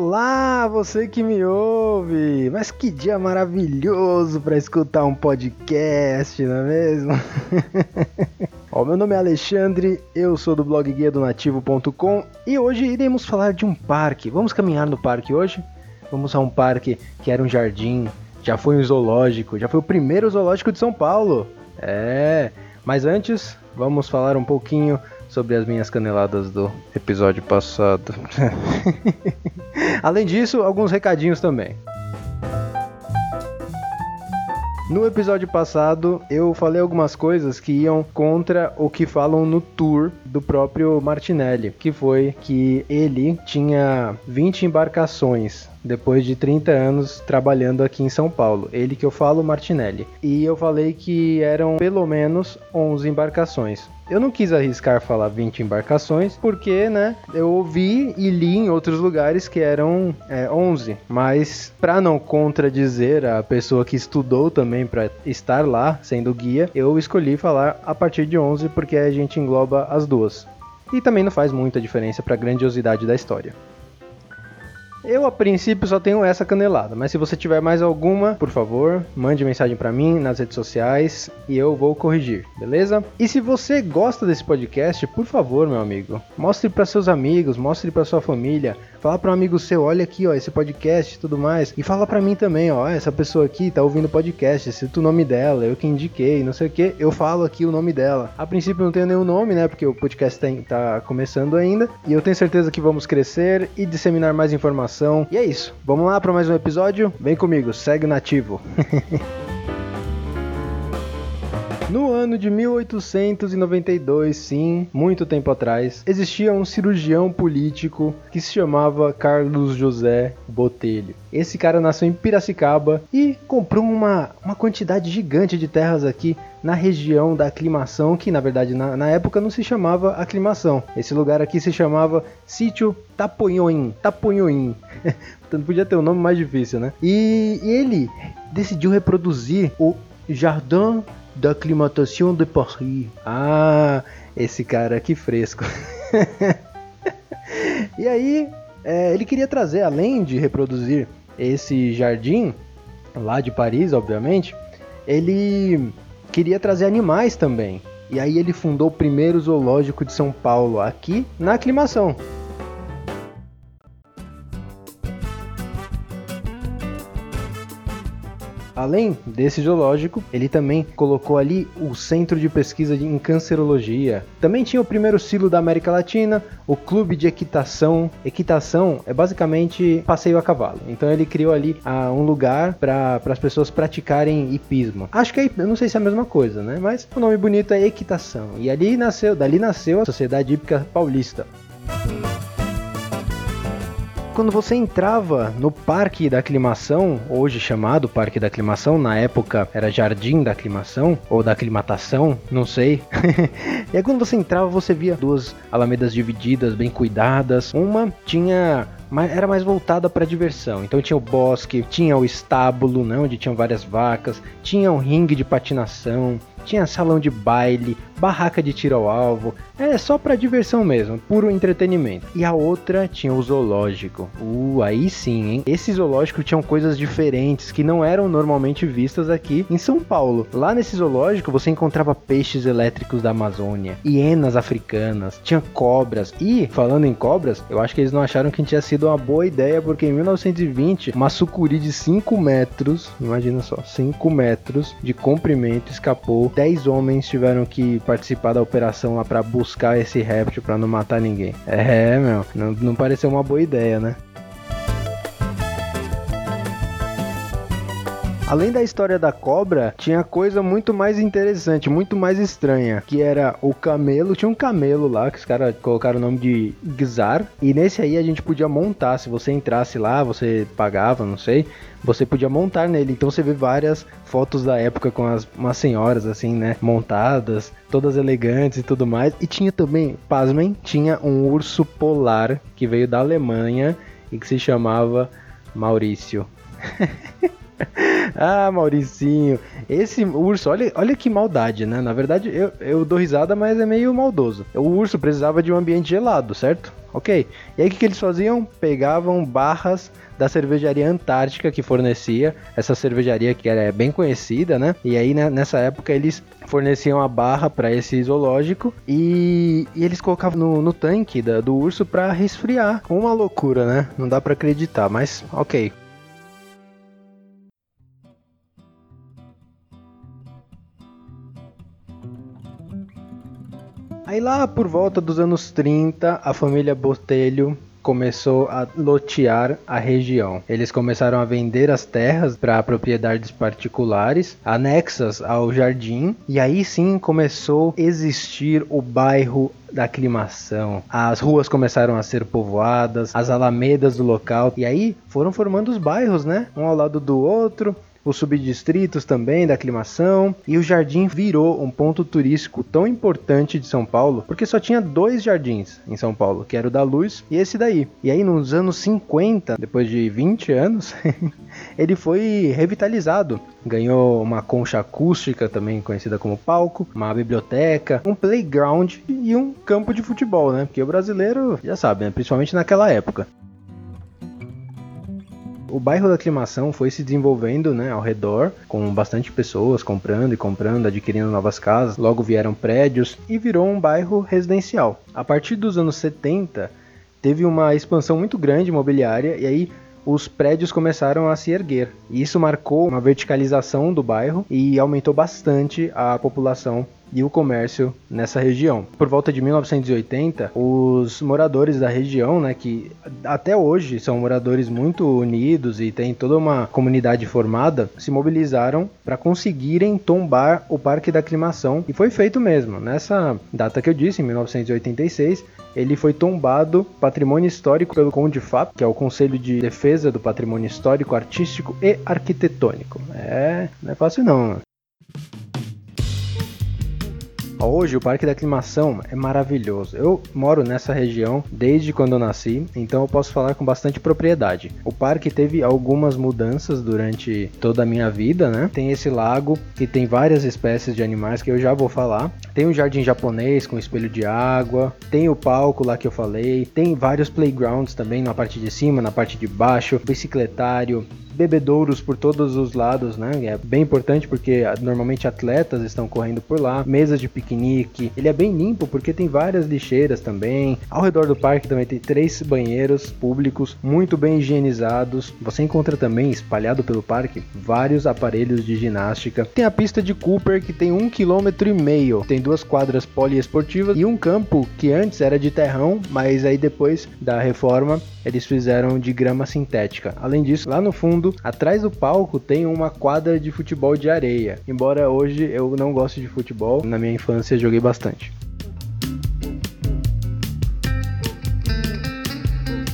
Olá, você que me ouve! Mas que dia maravilhoso para escutar um podcast, não é mesmo? Ó, meu nome é Alexandre, eu sou do blog guia do nativo.com e hoje iremos falar de um parque. Vamos caminhar no parque hoje? Vamos a um parque que era um jardim, já foi um zoológico, já foi o primeiro zoológico de São Paulo. É, mas antes, vamos falar um pouquinho sobre as minhas caneladas do episódio passado. Além disso, alguns recadinhos também. No episódio passado, eu falei algumas coisas que iam contra o que falam no tour do próprio Martinelli, que foi que ele tinha 20 embarcações depois de 30 anos trabalhando aqui em São Paulo. Ele que eu falo, Martinelli. E eu falei que eram pelo menos 11 embarcações. Eu não quis arriscar falar 20 embarcações, porque, né, eu ouvi e li em outros lugares que eram é, 11. Mas, para não contradizer a pessoa que estudou também para estar lá, sendo guia, eu escolhi falar a partir de 11, porque a gente engloba as duas. E também não faz muita diferença para a grandiosidade da história. Eu, a princípio, só tenho essa canelada, mas se você tiver mais alguma, por favor, mande mensagem para mim nas redes sociais e eu vou corrigir, beleza? E se você gosta desse podcast, por favor, meu amigo, mostre para seus amigos, mostre para sua família, Fala para um amigo seu, olha aqui, ó, esse podcast e tudo mais. E fala para mim também, ó, essa pessoa aqui tá ouvindo podcast, cita o nome dela, eu que indiquei, não sei o que, eu falo aqui o nome dela. A princípio não tenho nenhum nome, né, porque o podcast tem, tá começando ainda. E eu tenho certeza que vamos crescer e disseminar mais informação. E é isso, vamos lá para mais um episódio? Vem comigo, segue nativo. No ano de 1892, sim, muito tempo atrás, existia um cirurgião político que se chamava Carlos José Botelho. Esse cara nasceu em Piracicaba e comprou uma, uma quantidade gigante de terras aqui na região da aclimação, que na verdade na, na, época não se chamava aclimação. Esse lugar aqui se chamava Sítio Taponhoim. Taponhoim. Portanto, podia ter um nome mais difícil, né? E, e ele decidiu reproduzir o Jardim da Climatation de Paris. Ah, esse cara que fresco. e aí, é, ele queria trazer, além de reproduzir esse jardim, lá de Paris, obviamente, ele queria trazer animais também. E aí ele fundou o primeiro zoológico de São Paulo, aqui na aclimação. Além desse zoológico, ele também colocou ali o Centro de Pesquisa em Cancerologia. Também tinha o primeiro silo da América Latina, o Clube de Equitação. Equitação é basicamente passeio a cavalo. Então ele criou ali ah, um lugar para as pessoas praticarem hipismo. Acho que é, eu não sei se é a mesma coisa, né? Mas o nome bonito é Equitação. E ali nasceu, dali nasceu a Sociedade Hípica Paulista quando você entrava no Parque da Aclimação, hoje chamado Parque da Aclimação, na época era Jardim da Aclimação, ou da Aclimatação, não sei. e aí quando você entrava, você via duas alamedas divididas, bem cuidadas. Uma tinha era mais voltada para diversão. Então tinha o bosque, tinha o estábulo, né, onde tinham várias vacas, tinha um ringue de patinação, tinha salão de baile, barraca de tiro ao alvo, é só para diversão mesmo, puro entretenimento. E a outra tinha o zoológico. Uh, aí sim, hein? Esse zoológico tinham coisas diferentes que não eram normalmente vistas aqui em São Paulo. Lá nesse zoológico você encontrava peixes elétricos da Amazônia, hienas africanas, tinha cobras. E falando em cobras, eu acho que eles não acharam que tinha sido uma boa ideia porque em 1920 uma sucuri de 5 metros, imagina só, 5 metros de comprimento escapou. 10 homens tiveram que participar da operação lá para buscar esse réptil para não matar ninguém. É, meu, não, não pareceu uma boa ideia, né? Além da história da cobra, tinha coisa muito mais interessante, muito mais estranha, que era o camelo, tinha um camelo lá que os caras colocaram o nome de Gzar, e nesse aí a gente podia montar, se você entrasse lá, você pagava, não sei, você podia montar nele. Então você vê várias fotos da época com as umas senhoras assim, né, montadas, todas elegantes e tudo mais. E tinha também, pasmem, tinha um urso polar que veio da Alemanha e que se chamava Maurício. ah, Mauricinho. Esse urso, olha, olha que maldade, né? Na verdade, eu, eu dou risada, mas é meio maldoso. O urso precisava de um ambiente gelado, certo? Ok. E aí o que, que eles faziam? Pegavam barras da cervejaria Antártica que fornecia, essa cervejaria que era bem conhecida, né? E aí né, nessa época eles forneciam a barra para esse zoológico e, e, eles colocavam no, no tanque da, do urso para resfriar. Uma loucura, né? Não dá para acreditar, mas ok. Aí lá por volta dos anos 30, a família Botelho começou a lotear a região. Eles começaram a vender as terras para propriedades particulares, anexas ao jardim, e aí sim começou a existir o bairro da aclimação. As ruas começaram a ser povoadas, as alamedas do local, e aí foram formando os bairros, né? Um ao lado do outro os subdistritos também da aclimação, e o jardim virou um ponto turístico tão importante de São Paulo, porque só tinha dois jardins em São Paulo, que era o da Luz e esse daí. E aí nos anos 50, depois de 20 anos, ele foi revitalizado. Ganhou uma concha acústica, também conhecida como palco, uma biblioteca, um playground e um campo de futebol, né? Porque o brasileiro já sabe, né? principalmente naquela época. O bairro da aclimação foi se desenvolvendo né, ao redor, com bastante pessoas comprando e comprando, adquirindo novas casas. Logo vieram prédios e virou um bairro residencial. A partir dos anos 70, teve uma expansão muito grande imobiliária e aí os prédios começaram a se erguer. Isso marcou uma verticalização do bairro e aumentou bastante a população e o comércio nessa região. Por volta de 1980, os moradores da região, né, que até hoje são moradores muito unidos e tem toda uma comunidade formada, se mobilizaram para conseguirem tombar o Parque da Aclimação e foi feito mesmo. Nessa data que eu disse, em 1986, ele foi tombado patrimônio histórico pelo CONDIFAP, que é o Conselho de Defesa do Patrimônio Histórico, Artístico e Arquitetônico. É, não é fácil não. Né? Hoje o Parque da Aclimação é maravilhoso. Eu moro nessa região desde quando eu nasci, então eu posso falar com bastante propriedade. O parque teve algumas mudanças durante toda a minha vida, né? Tem esse lago que tem várias espécies de animais que eu já vou falar. Tem um jardim japonês com espelho de água, tem o palco lá que eu falei, tem vários playgrounds também na parte de cima, na parte de baixo, bicicletário, bebedouros por todos os lados, né? É bem importante porque ah, normalmente atletas estão correndo por lá, mesas de piquenique. Ele é bem limpo porque tem várias lixeiras também. Ao redor do parque também tem três banheiros públicos muito bem higienizados. Você encontra também espalhado pelo parque vários aparelhos de ginástica. Tem a pista de Cooper que tem um quilômetro e meio. Tem duas quadras poliesportivas e um campo que antes era de terrão, mas aí depois da reforma eles fizeram de grama sintética. Além disso, lá no fundo, atrás do palco, tem uma quadra de futebol de areia. Embora hoje eu não goste de futebol, na minha infância joguei bastante.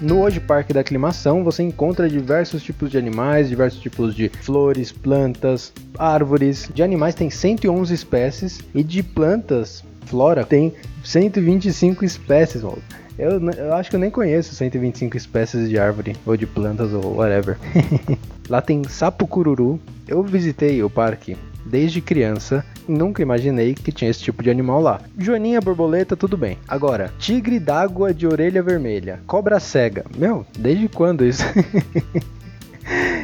No Hoje Parque da Aclimação você encontra diversos tipos de animais, diversos tipos de flores, plantas, árvores. De animais tem 111 espécies e de plantas, flora, tem 125 espécies. Eu, eu acho que eu nem conheço 125 espécies de árvore ou de plantas ou whatever. Lá tem sapo cururu. Eu visitei o parque desde criança nunca imaginei que tinha esse tipo de animal lá. Joaninha borboleta, tudo bem. Agora, tigre d'água de orelha vermelha, cobra cega. Meu, desde quando isso?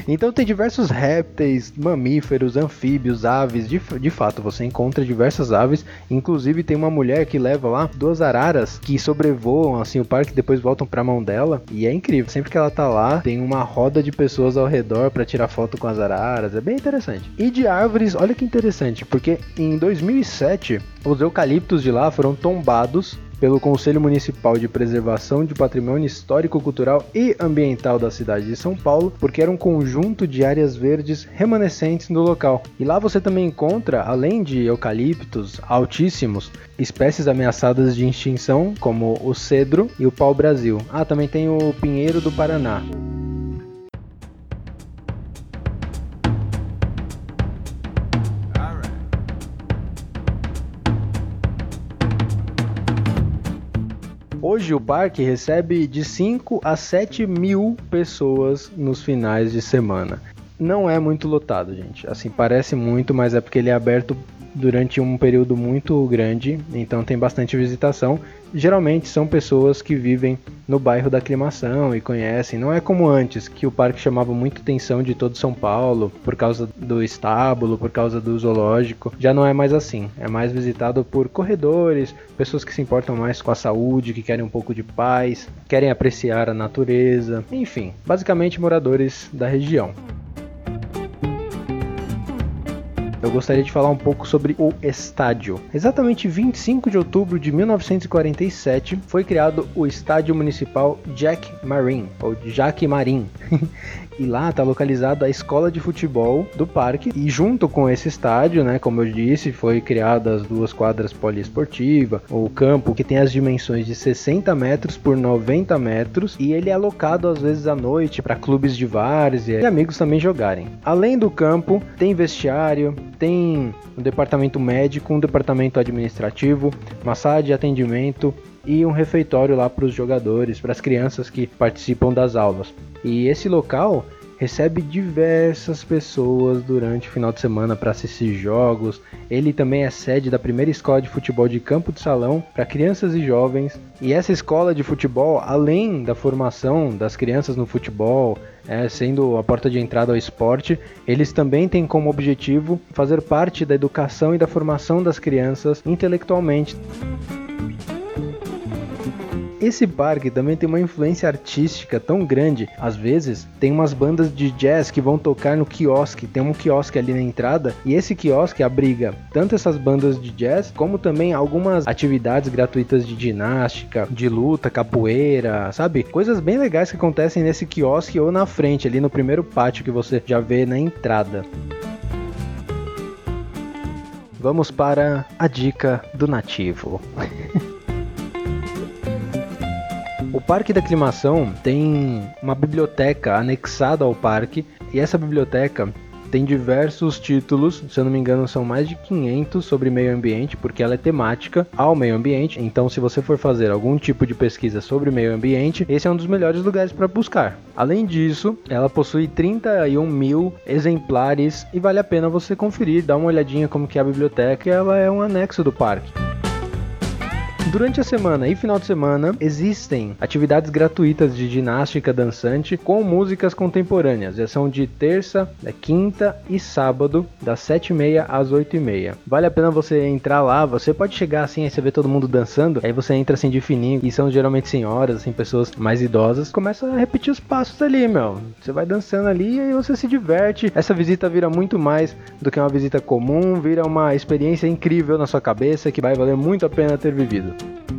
Então tem diversos répteis, mamíferos, anfíbios, aves. De, de fato, você encontra diversas aves. Inclusive tem uma mulher que leva lá duas araras que sobrevoam assim o parque depois voltam para a mão dela. E é incrível. Sempre que ela tá lá, tem uma roda de pessoas ao redor para tirar foto com as araras. É bem interessante. E de árvores, olha que interessante, porque em 2007 os eucaliptos de lá foram tombados pelo Conselho Municipal de Preservação de Patrimônio Histórico, Cultural e Ambiental da cidade de São Paulo, porque era um conjunto de áreas verdes remanescentes no local. E lá você também encontra, além de eucaliptos altíssimos, espécies ameaçadas de extinção, como o cedro e o pau-brasil. Ah, também tem o pinheiro do Paraná. Hoje o parque recebe de 5 a 7 mil pessoas nos finais de semana. não é muito lotado, gente. Assim, parece muito, mas é porque ele é aberto durante um período muito grande, então tem bastante visitação. Geralmente são pessoas que vivem no bairro da aclimação e conhecem. Não é como antes, que o parque chamava muito atenção de todo São Paulo por causa do estábulo, por causa do zoológico. Já não é mais assim. É mais visitado por corredores, pessoas que se importam mais com a saúde, que querem um pouco de paz, querem apreciar a natureza, enfim, basicamente moradores da região. Eu gostaria de falar um pouco sobre o estádio. Exatamente 25 de outubro de 1947 foi criado o Estádio Municipal Jack Marin, ou Jack Marin. e lá está localizada a escola de futebol do parque e junto com esse estádio, né, como eu disse, foi criada as duas quadras poliesportiva, o campo que tem as dimensões de 60 metros por 90 metros e ele é alocado às vezes à noite para clubes de várzea e amigos também jogarem. Além do campo, tem vestiário, tem um departamento médico, um departamento administrativo, de atendimento e um refeitório lá para os jogadores, para as crianças que participam das aulas. E esse local recebe diversas pessoas durante o final de semana para assistir jogos. Ele também é sede da primeira escola de futebol de campo de salão para crianças e jovens. E essa escola de futebol, além da formação das crianças no futebol, é, sendo a porta de entrada ao esporte, eles também têm como objetivo fazer parte da educação e da formação das crianças intelectualmente. Esse parque também tem uma influência artística tão grande. Às vezes, tem umas bandas de jazz que vão tocar no quiosque. Tem um quiosque ali na entrada. E esse quiosque abriga tanto essas bandas de jazz, como também algumas atividades gratuitas de ginástica, de luta, capoeira, sabe? Coisas bem legais que acontecem nesse quiosque ou na frente, ali no primeiro pátio que você já vê na entrada. Vamos para a dica do nativo. O Parque da Aclimação tem uma biblioteca anexada ao parque e essa biblioteca tem diversos títulos, se eu não me engano são mais de 500 sobre meio ambiente, porque ela é temática ao meio ambiente. Então, se você for fazer algum tipo de pesquisa sobre meio ambiente, esse é um dos melhores lugares para buscar. Além disso, ela possui 31 mil exemplares e vale a pena você conferir, dar uma olhadinha como que é a biblioteca. Ela é um anexo do parque. Durante a semana e final de semana existem atividades gratuitas de ginástica dançante com músicas contemporâneas. Já são de terça, quinta e sábado, das 7h30 às 8h30. Vale a pena você entrar lá, você pode chegar assim, aí você vê todo mundo dançando, aí você entra assim de fininho, e são geralmente senhoras, assim, pessoas mais idosas, começa a repetir os passos ali, meu. Você vai dançando ali e aí você se diverte. Essa visita vira muito mais do que uma visita comum, vira uma experiência incrível na sua cabeça que vai valer muito a pena ter vivido. thank you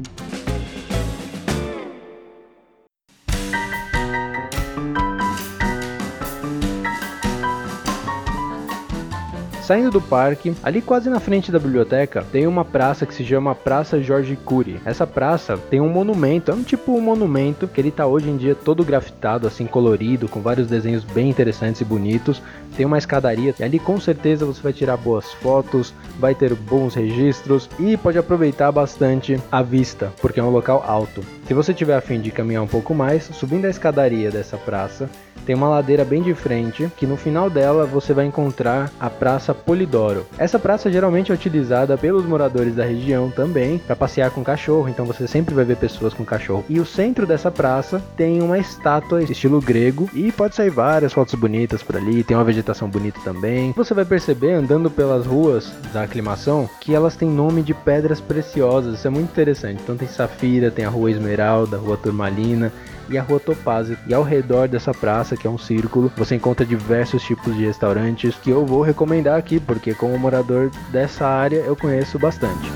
Saindo do parque, ali quase na frente da biblioteca, tem uma praça que se chama Praça Jorge Cury. Essa praça tem um monumento, é um tipo um monumento que ele tá hoje em dia todo grafitado, assim colorido, com vários desenhos bem interessantes e bonitos. Tem uma escadaria e ali com certeza você vai tirar boas fotos, vai ter bons registros e pode aproveitar bastante a vista, porque é um local alto. Se você tiver a fim de caminhar um pouco mais, subindo a escadaria dessa praça, tem uma ladeira bem de frente, que no final dela você vai encontrar a Praça Polidoro. Essa praça geralmente é utilizada pelos moradores da região também para passear com cachorro, então você sempre vai ver pessoas com cachorro. E o centro dessa praça tem uma estátua estilo grego e pode sair várias fotos bonitas por ali, tem uma vegetação bonita também. Você vai perceber andando pelas ruas da aclimação que elas têm nome de pedras preciosas, isso é muito interessante. Então tem Safira, tem a Rua Esmeralda, a Rua Turmalina, e a Rua Topázio. E ao redor dessa praça, que é um círculo, você encontra diversos tipos de restaurantes que eu vou recomendar aqui, porque como morador dessa área eu conheço bastante.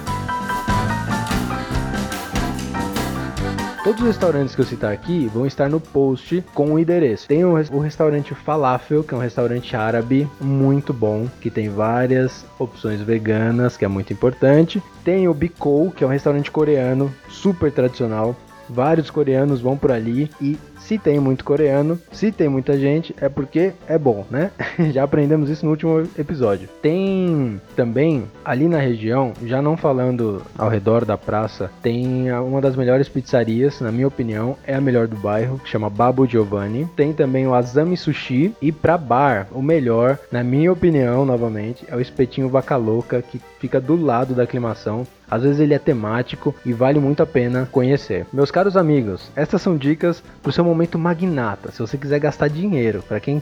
Todos os restaurantes que eu citar aqui vão estar no post com o endereço. Tem o, restaurante Falafel, que é um restaurante árabe muito bom, que tem várias opções veganas, que é muito importante. Tem o Bikou, que é um restaurante coreano super tradicional vários coreanos vão por ali e se tem muito coreano, se tem muita gente, é porque é bom, né? já aprendemos isso no último episódio. Tem também ali na região, já não falando ao redor da praça, tem uma das melhores pizzarias, na minha opinião, é a melhor do bairro, que chama Babu Giovanni. Tem também o Azami Sushi e para bar, o melhor, na minha opinião, novamente, é o espetinho Vaca Louca, que fica do lado da aclimação. Às vezes ele é temático e vale muito a pena conhecer. Meus caros amigos, estas são dicas para o seu momento magnata. Se você quiser gastar dinheiro, para quem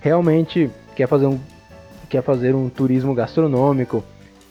realmente quer fazer um quer fazer um turismo gastronômico,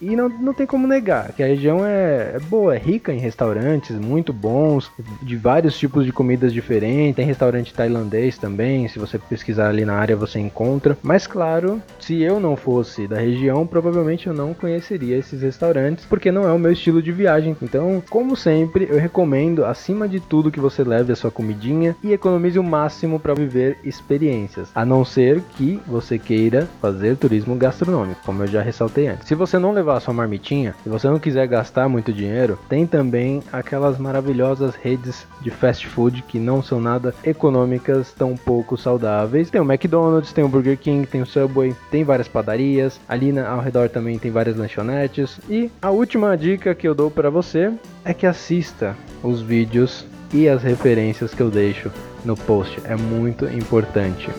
e não, não tem como negar que a região é, é, boa, é rica em restaurantes muito bons, de vários tipos de comidas diferentes. Tem restaurante tailandês também, se você pesquisar ali na área você encontra. Mas claro, se eu não fosse da região, provavelmente eu não conheceria esses restaurantes, porque não é o meu estilo de viagem. Então, como sempre, eu recomendo acima de tudo que você leve a sua comidinha e economize o máximo para viver experiências, a não ser que você queira fazer turismo gastronômico, como eu já ressaltei antes. Se você não levar levar a sua marmitinha, se você não quiser gastar muito dinheiro, tem também aquelas maravilhosas redes de fast food que não são nada econômicas, tão pouco saudáveis. Tem o McDonald's, tem o Burger King, tem o Subway, tem várias padarias. Ali na, ao redor também tem várias lanchonetes. E a última dica que eu dou para você é que assista os vídeos e as referências que eu deixo no post. É muito importante.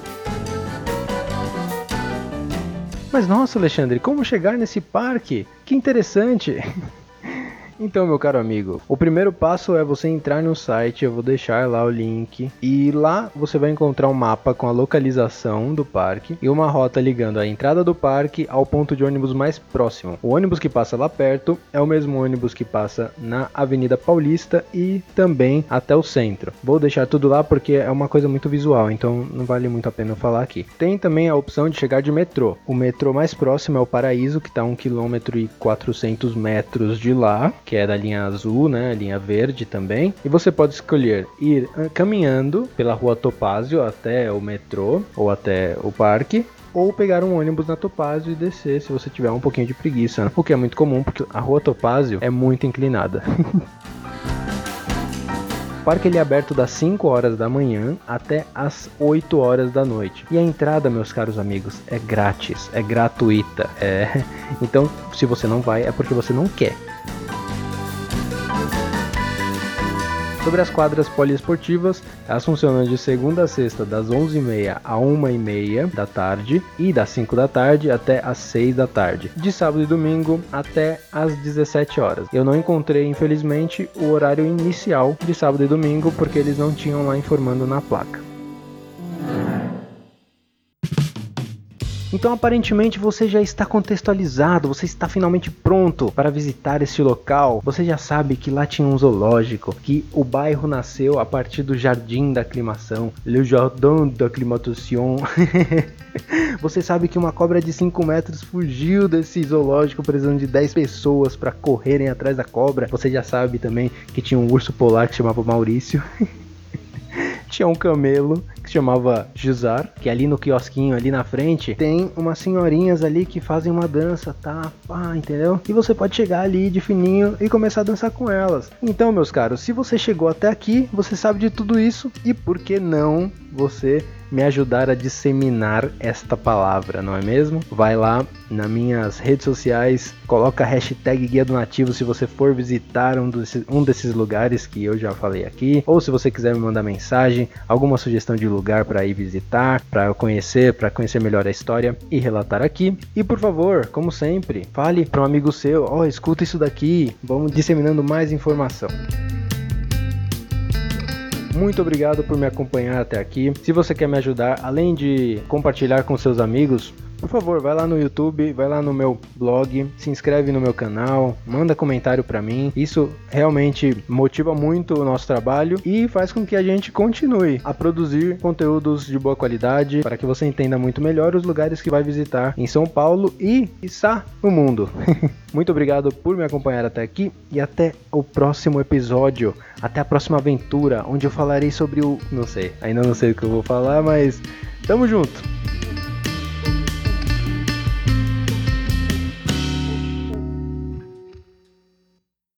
Mas nossa, Alexandre, como chegar nesse parque? Que interessante! Então, meu caro amigo, o primeiro passo é você entrar no site, eu vou deixar lá o link, e lá você vai encontrar um mapa com a localização do parque e uma rota ligando a entrada do parque ao ponto de ônibus mais próximo. O ônibus que passa lá perto é o mesmo ônibus que passa na Avenida Paulista e também até o centro. Vou deixar tudo lá porque é uma coisa muito visual, então não vale muito a pena falar aqui. Tem também a opção de chegar de metrô. O metrô mais próximo é o Paraíso, que está a 1 km e 400 metros de lá, que é da linha azul, né, linha verde também. E você pode escolher ir ah, caminhando pela rua Topázio até o metrô ou até o parque, ou pegar um ônibus na Topázio e descer se você tiver um pouquinho de preguiça, né? o que é muito comum porque a rua Topázio é muito inclinada. O parque ele é aberto das 5 horas da manhã até as 8 horas da noite. E a entrada, meus caros amigos, é grátis, é gratuita. É... Então, se você não vai, é porque você não quer. Sobre as quadras poliesportivas, elas funcionam de segunda a sexta, das 11h30 a 1h30 da tarde e das 5 da tarde até as 6 da tarde. De sábado e domingo até as 17 horas. Eu não encontrei, infelizmente, o horário inicial de sábado e domingo porque eles não tinham lá informando na placa. Então, aparentemente, você já está contextualizado, você está finalmente pronto para visitar esse local. Você já sabe que lá tinha um zoológico, que o bairro nasceu a partir do Jardim da Aclimação, Le Jardin d'Acclimatation. Você sabe que uma cobra de 5 metros fugiu desse zoológico precisando de 10 pessoas para correrem atrás da cobra. Você já sabe também que tinha um urso polar que chamava Maurício. tinha um camelo se chamava Gizar, que ali no quiosquinho ali na frente tem umas senhorinhas ali que fazem uma dança, tá? Pá, entendeu? E você pode chegar ali de fininho e começar a dançar com elas. Então, meus caros, se você chegou até aqui, você sabe de tudo isso e por que não você me ajudar a disseminar esta palavra, não é mesmo? Vai lá nas minhas redes sociais, coloca a hashtag Guia do Nativo se você for visitar um desses, um desses lugares que eu já falei aqui, ou se você quiser me mandar mensagem, alguma sugestão de lugar para ir visitar, para conhecer, para conhecer melhor a história e relatar aqui. E por favor, como sempre, fale para um amigo seu, ó, oh, escuta isso daqui, vamos disseminando mais informação. Muito obrigado por me acompanhar até aqui. Se você quer me ajudar, além de compartilhar com seus amigos, por favor, vai lá no YouTube, vai lá no meu blog, se inscreve no meu canal, manda comentário para mim. Isso realmente motiva muito o nosso trabalho e faz com que a gente continue a produzir conteúdos de boa qualidade para que você entenda muito melhor os lugares que vai visitar em São Paulo e está no mundo. muito obrigado por me acompanhar até aqui e até o próximo episódio. Até a próxima aventura, onde eu falarei sobre o. Não sei, ainda não sei o que eu vou falar, mas tamo junto!